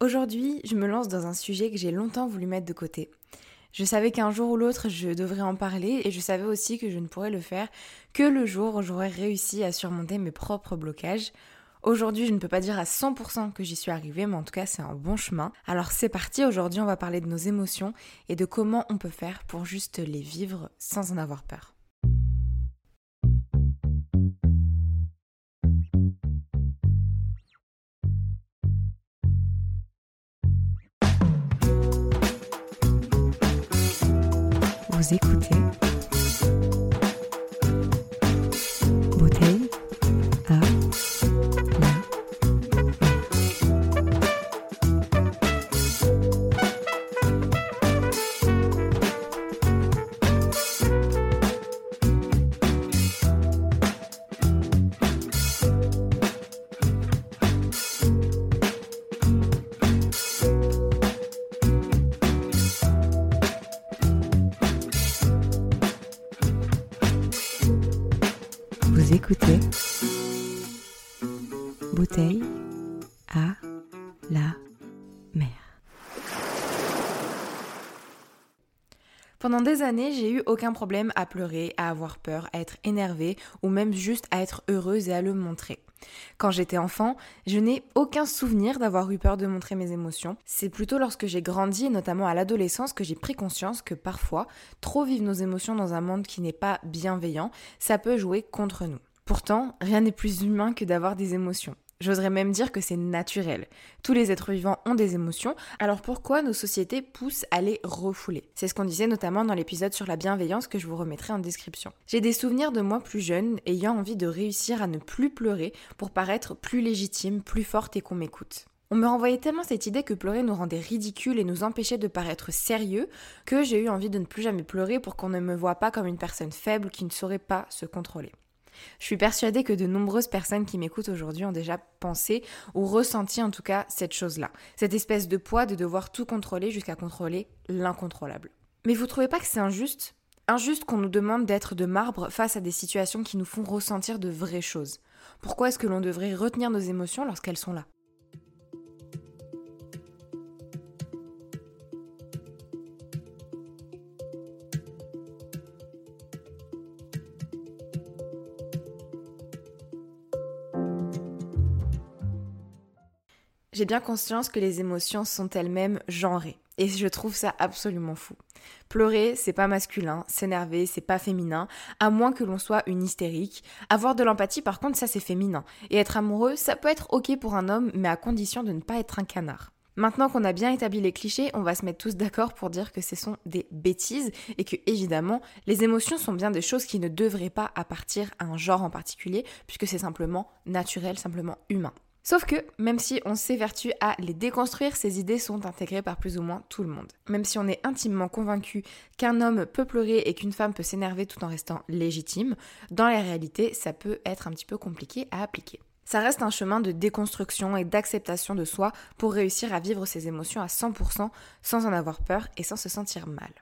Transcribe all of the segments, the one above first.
Aujourd'hui, je me lance dans un sujet que j'ai longtemps voulu mettre de côté. Je savais qu'un jour ou l'autre, je devrais en parler et je savais aussi que je ne pourrais le faire que le jour où j'aurais réussi à surmonter mes propres blocages. Aujourd'hui, je ne peux pas dire à 100% que j'y suis arrivée, mais en tout cas, c'est un bon chemin. Alors c'est parti, aujourd'hui, on va parler de nos émotions et de comment on peut faire pour juste les vivre sans en avoir peur. Vous À la mer. Pendant des années, j'ai eu aucun problème à pleurer, à avoir peur, à être énervée ou même juste à être heureuse et à le montrer. Quand j'étais enfant, je n'ai aucun souvenir d'avoir eu peur de montrer mes émotions. C'est plutôt lorsque j'ai grandi, notamment à l'adolescence, que j'ai pris conscience que parfois, trop vivre nos émotions dans un monde qui n'est pas bienveillant, ça peut jouer contre nous. Pourtant, rien n'est plus humain que d'avoir des émotions. J'oserais même dire que c'est naturel. Tous les êtres vivants ont des émotions, alors pourquoi nos sociétés poussent à les refouler? C'est ce qu'on disait notamment dans l'épisode sur la bienveillance que je vous remettrai en description. J'ai des souvenirs de moi plus jeune ayant envie de réussir à ne plus pleurer pour paraître plus légitime, plus forte et qu'on m'écoute. On me renvoyait tellement cette idée que pleurer nous rendait ridicules et nous empêchait de paraître sérieux que j'ai eu envie de ne plus jamais pleurer pour qu'on ne me voit pas comme une personne faible qui ne saurait pas se contrôler. Je suis persuadée que de nombreuses personnes qui m'écoutent aujourd'hui ont déjà pensé ou ressenti en tout cas cette chose-là, cette espèce de poids de devoir tout contrôler jusqu'à contrôler l'incontrôlable. Mais vous trouvez pas que c'est injuste? Injuste qu'on nous demande d'être de marbre face à des situations qui nous font ressentir de vraies choses. Pourquoi est-ce que l'on devrait retenir nos émotions lorsqu'elles sont là? J'ai bien conscience que les émotions sont elles-mêmes genrées. Et je trouve ça absolument fou. Pleurer, c'est pas masculin, s'énerver, c'est pas féminin, à moins que l'on soit une hystérique. Avoir de l'empathie, par contre, ça c'est féminin. Et être amoureux, ça peut être ok pour un homme, mais à condition de ne pas être un canard. Maintenant qu'on a bien établi les clichés, on va se mettre tous d'accord pour dire que ce sont des bêtises et que évidemment, les émotions sont bien des choses qui ne devraient pas appartir à un genre en particulier, puisque c'est simplement naturel, simplement humain. Sauf que, même si on s'évertue à les déconstruire, ces idées sont intégrées par plus ou moins tout le monde. Même si on est intimement convaincu qu'un homme peut pleurer et qu'une femme peut s'énerver tout en restant légitime, dans la réalité, ça peut être un petit peu compliqué à appliquer. Ça reste un chemin de déconstruction et d'acceptation de soi pour réussir à vivre ses émotions à 100% sans en avoir peur et sans se sentir mal.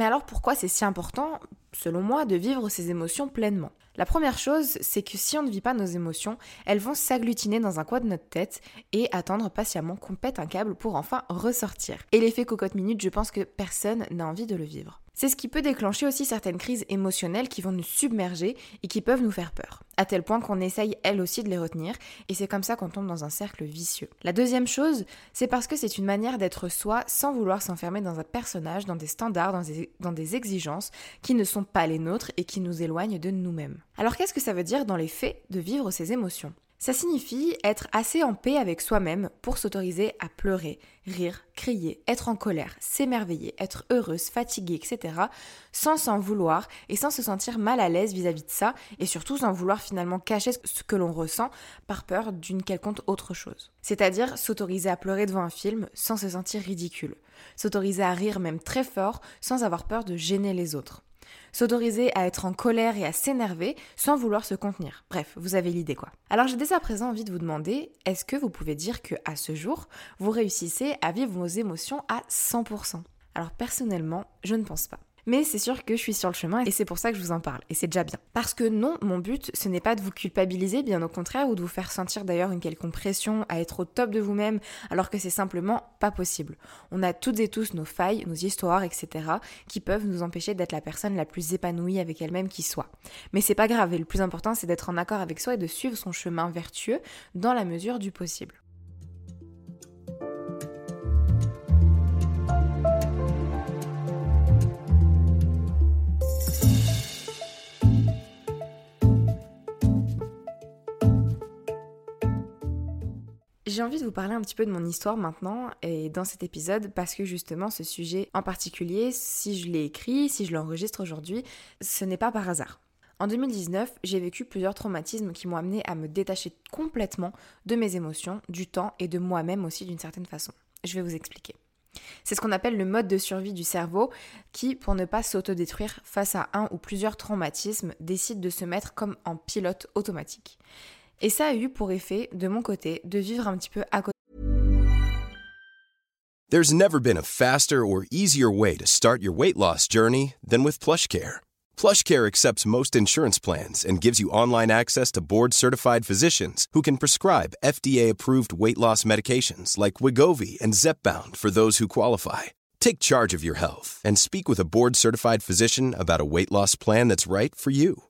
Mais alors pourquoi c'est si important selon moi, de vivre ses émotions pleinement? La première chose, c'est que si on ne vit pas nos émotions, elles vont s'agglutiner dans un coin de notre tête et attendre patiemment qu'on pète un câble pour enfin ressortir. Et l'effet cocotte minute, je pense que personne n'a envie de le vivre. C'est ce qui peut déclencher aussi certaines crises émotionnelles qui vont nous submerger et qui peuvent nous faire peur, à tel point qu'on essaye elle aussi de les retenir, et c'est comme ça qu'on tombe dans un cercle vicieux. La deuxième chose, c'est parce que c'est une manière d'être soi sans vouloir s'enfermer dans un personnage, dans des standards, dans dans des exigences qui ne sont pas les nôtres et qui nous éloignent de nous-mêmes. Alors qu'est-ce que ça veut dire dans les faits de vivre ces émotions? Ça signifie être assez en paix avec soi-même pour s'autoriser à pleurer, rire, crier, être en colère, s'émerveiller, être heureuse, fatiguée, etc. sans s'en vouloir et sans se sentir mal à l'aise vis-à-vis de ça et surtout sans vouloir finalement cacher ce que l'on ressent par peur d'une quelconque autre chose. C'est-à-dire s'autoriser à pleurer devant un film sans se sentir ridicule, s'autoriser à rire même très fort sans avoir peur de gêner les autres s'autoriser à être en colère et à s'énerver sans vouloir se contenir. Bref, vous avez l'idée quoi. Alors j'ai dès à présent envie de vous demander, est-ce que vous pouvez dire que à ce jour, vous réussissez à vivre vos émotions à 100% Alors personnellement, je ne pense pas. Mais c'est sûr que je suis sur le chemin et c'est pour ça que je vous en parle. Et c'est déjà bien. Parce que non, mon but, ce n'est pas de vous culpabiliser, bien au contraire, ou de vous faire sentir d'ailleurs une quelconque pression à être au top de vous-même, alors que c'est simplement pas possible. On a toutes et tous nos failles, nos histoires, etc., qui peuvent nous empêcher d'être la personne la plus épanouie avec elle-même qui soit. Mais c'est pas grave, et le plus important, c'est d'être en accord avec soi et de suivre son chemin vertueux dans la mesure du possible. J'ai envie de vous parler un petit peu de mon histoire maintenant et dans cet épisode parce que justement ce sujet en particulier, si je l'ai écrit, si je l'enregistre aujourd'hui, ce n'est pas par hasard. En 2019, j'ai vécu plusieurs traumatismes qui m'ont amené à me détacher complètement de mes émotions, du temps et de moi-même aussi d'une certaine façon. Je vais vous expliquer. C'est ce qu'on appelle le mode de survie du cerveau qui, pour ne pas s'autodétruire face à un ou plusieurs traumatismes, décide de se mettre comme en pilote automatique. Et ça a eu pour effet, de mon côté, de vivre un petit peu à côté. There's never been a faster or easier way to start your weight loss journey than with PlushCare. PlushCare accepts most insurance plans and gives you online access to board-certified physicians who can prescribe FDA-approved weight loss medications like Wigovi and Zepbound for those who qualify. Take charge of your health and speak with a board-certified physician about a weight loss plan that's right for you.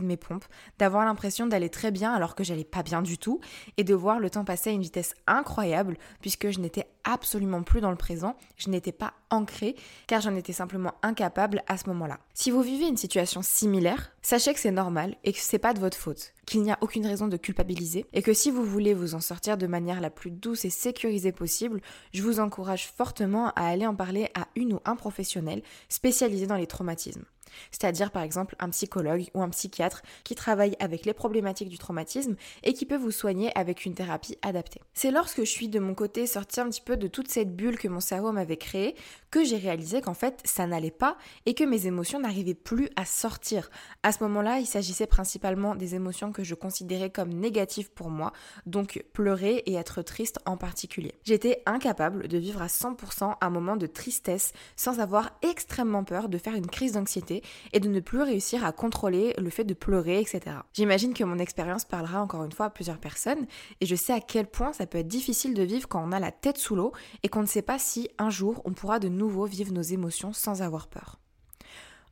De mes pompes, d'avoir l'impression d'aller très bien alors que j'allais pas bien du tout, et de voir le temps passer à une vitesse incroyable puisque je n'étais absolument plus dans le présent, je n'étais pas ancrée car j'en étais simplement incapable à ce moment-là. Si vous vivez une situation similaire, sachez que c'est normal et que c'est pas de votre faute, qu'il n'y a aucune raison de culpabiliser et que si vous voulez vous en sortir de manière la plus douce et sécurisée possible, je vous encourage fortement à aller en parler à une ou un professionnel spécialisé dans les traumatismes c'est-à-dire par exemple un psychologue ou un psychiatre qui travaille avec les problématiques du traumatisme et qui peut vous soigner avec une thérapie adaptée. C'est lorsque je suis de mon côté sortie un petit peu de toute cette bulle que mon cerveau m'avait créée que j'ai réalisé qu'en fait ça n'allait pas et que mes émotions n'arrivaient plus à sortir. À ce moment-là, il s'agissait principalement des émotions que je considérais comme négatives pour moi, donc pleurer et être triste en particulier. J'étais incapable de vivre à 100% un moment de tristesse sans avoir extrêmement peur de faire une crise d'anxiété et de ne plus réussir à contrôler le fait de pleurer, etc. J'imagine que mon expérience parlera encore une fois à plusieurs personnes et je sais à quel point ça peut être difficile de vivre quand on a la tête sous l'eau et qu'on ne sait pas si un jour on pourra de nouveau vivre nos émotions sans avoir peur.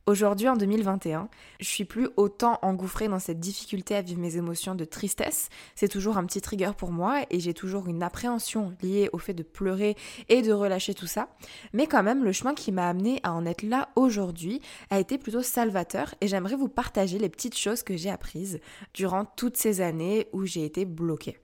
Aujourd'hui, en 2021, je suis plus autant engouffrée dans cette difficulté à vivre mes émotions de tristesse. C'est toujours un petit trigger pour moi et j'ai toujours une appréhension liée au fait de pleurer et de relâcher tout ça. Mais quand même, le chemin qui m'a amené à en être là aujourd'hui a été plutôt salvateur et j'aimerais vous partager les petites choses que j'ai apprises durant toutes ces années où j'ai été bloquée.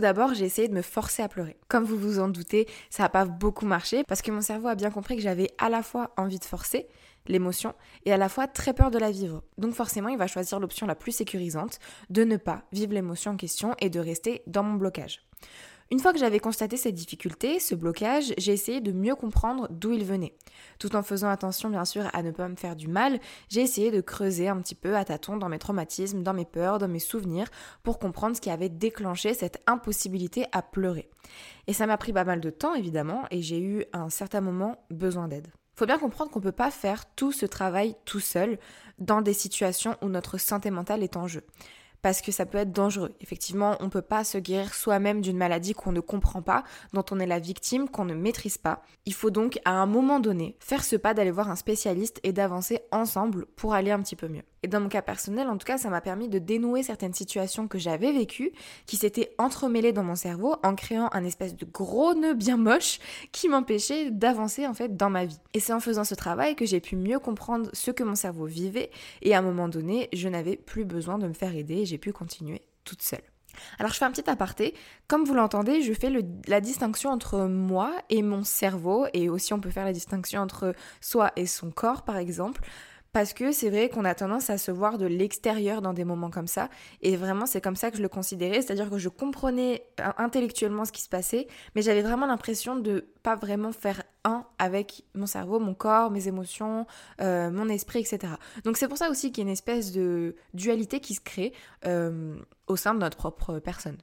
Tout d'abord, j'ai essayé de me forcer à pleurer. Comme vous vous en doutez, ça n'a pas beaucoup marché parce que mon cerveau a bien compris que j'avais à la fois envie de forcer l'émotion et à la fois très peur de la vivre. Donc forcément, il va choisir l'option la plus sécurisante de ne pas vivre l'émotion en question et de rester dans mon blocage. Une fois que j'avais constaté cette difficulté, ce blocage, j'ai essayé de mieux comprendre d'où il venait. Tout en faisant attention bien sûr à ne pas me faire du mal, j'ai essayé de creuser un petit peu à tâtons dans mes traumatismes, dans mes peurs, dans mes souvenirs, pour comprendre ce qui avait déclenché cette impossibilité à pleurer. Et ça m'a pris pas mal de temps évidemment, et j'ai eu à un certain moment besoin d'aide. Faut bien comprendre qu'on ne peut pas faire tout ce travail tout seul dans des situations où notre santé mentale est en jeu parce que ça peut être dangereux. Effectivement, on ne peut pas se guérir soi-même d'une maladie qu'on ne comprend pas, dont on est la victime, qu'on ne maîtrise pas. Il faut donc à un moment donné faire ce pas d'aller voir un spécialiste et d'avancer ensemble pour aller un petit peu mieux. Et dans mon cas personnel, en tout cas, ça m'a permis de dénouer certaines situations que j'avais vécues, qui s'étaient entremêlées dans mon cerveau en créant un espèce de gros nœud bien moche qui m'empêchait d'avancer en fait dans ma vie. Et c'est en faisant ce travail que j'ai pu mieux comprendre ce que mon cerveau vivait et à un moment donné, je n'avais plus besoin de me faire aider et j'ai pu continuer toute seule. Alors je fais un petit aparté. Comme vous l'entendez, je fais la distinction entre moi et mon cerveau et aussi on peut faire la distinction entre soi et son corps par exemple. Parce que c'est vrai qu'on a tendance à se voir de l'extérieur dans des moments comme ça. Et vraiment, c'est comme ça que je le considérais. C'est-à-dire que je comprenais intellectuellement ce qui se passait, mais j'avais vraiment l'impression de pas vraiment faire un avec mon cerveau, mon corps, mes émotions, euh, mon esprit, etc. Donc c'est pour ça aussi qu'il y a une espèce de dualité qui se crée euh, au sein de notre propre personne.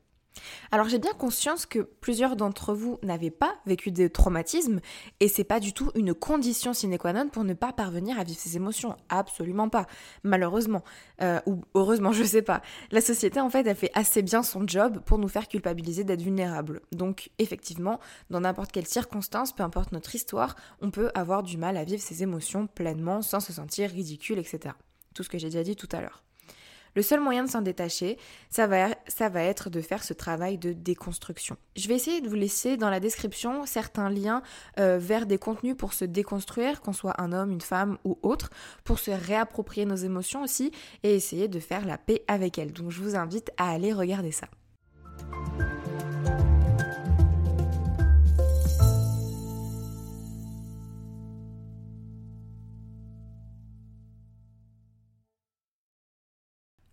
Alors j'ai bien conscience que plusieurs d'entre vous n'avaient pas vécu des traumatismes et c'est pas du tout une condition sine qua non pour ne pas parvenir à vivre ces émotions, absolument pas. Malheureusement euh, ou heureusement, je sais pas. La société en fait, elle fait assez bien son job pour nous faire culpabiliser d'être vulnérables. Donc effectivement, dans n'importe quelle circonstance, peu importe notre histoire, on peut avoir du mal à vivre ses émotions pleinement sans se sentir ridicule, etc. Tout ce que j'ai déjà dit tout à l'heure. Le seul moyen de s'en détacher, ça va, être de faire ce travail de déconstruction. Je vais essayer de vous laisser dans la description certains liens euh, vers des contenus pour se déconstruire, qu'on soit un homme, une femme ou autre, pour se réapproprier nos émotions aussi et essayer de faire la paix avec elles. Donc je vous invite à aller regarder ça.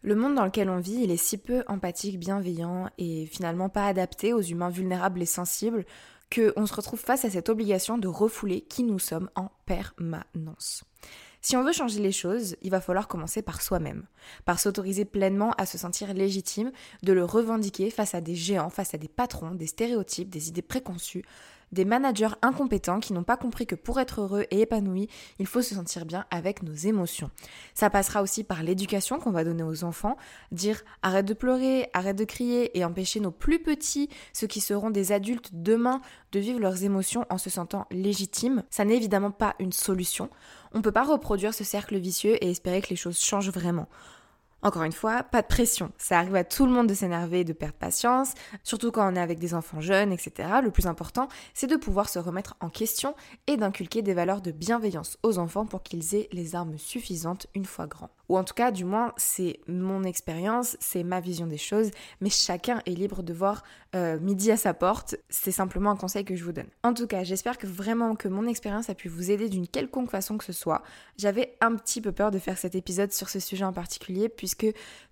Le monde dans lequel on vit, il est si peu empathique, bienveillant et finalement pas adapté aux humains vulnérables et sensibles qu'on se retrouve face à cette obligation de refouler qui nous sommes en permanence. Si on veut changer les choses, il va falloir commencer par soi-même, par s'autoriser pleinement à se sentir légitime, de le revendiquer face à des géants, face à des patrons, des stéréotypes, des idées préconçues, des managers incompétents qui n'ont pas compris que pour être heureux et épanoui, il faut se sentir bien avec nos émotions. Ça passera aussi par l'éducation qu'on va donner aux enfants, dire arrête de pleurer, arrête de crier et empêcher nos plus petits, ceux qui seront des adultes demain, de vivre leurs émotions en se sentant légitimes. Ça n'est évidemment pas une solution. On ne peut pas reproduire ce cercle vicieux et espérer que les choses changent vraiment. Encore une fois, pas de pression. Ça arrive à tout le monde de s'énerver et de perdre patience, surtout quand on est avec des enfants jeunes, etc. Le plus important, c'est de pouvoir se remettre en question et d'inculquer des valeurs de bienveillance aux enfants pour qu'ils aient les armes suffisantes une fois grands. Ou en tout cas, du moins, c'est mon expérience, c'est ma vision des choses, mais chacun est libre de voir euh, midi à sa porte. C'est simplement un conseil que je vous donne. En tout cas, j'espère que vraiment que mon expérience a pu vous aider d'une quelconque façon que ce soit. J'avais un petit peu peur de faire cet épisode sur ce sujet en particulier, puisque,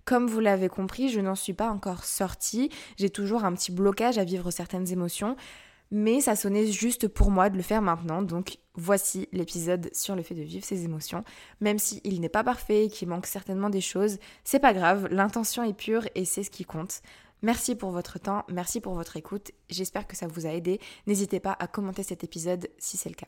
comme vous l'avez compris, je n'en suis pas encore sortie. J'ai toujours un petit blocage à vivre certaines émotions mais ça sonnait juste pour moi de le faire maintenant, donc voici l'épisode sur le fait de vivre ses émotions. Même s'il n'est pas parfait et qu'il manque certainement des choses, c'est pas grave, l'intention est pure et c'est ce qui compte. Merci pour votre temps, merci pour votre écoute, j'espère que ça vous a aidé. N'hésitez pas à commenter cet épisode si c'est le cas.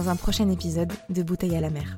un prochain épisode de Bouteille à la mer.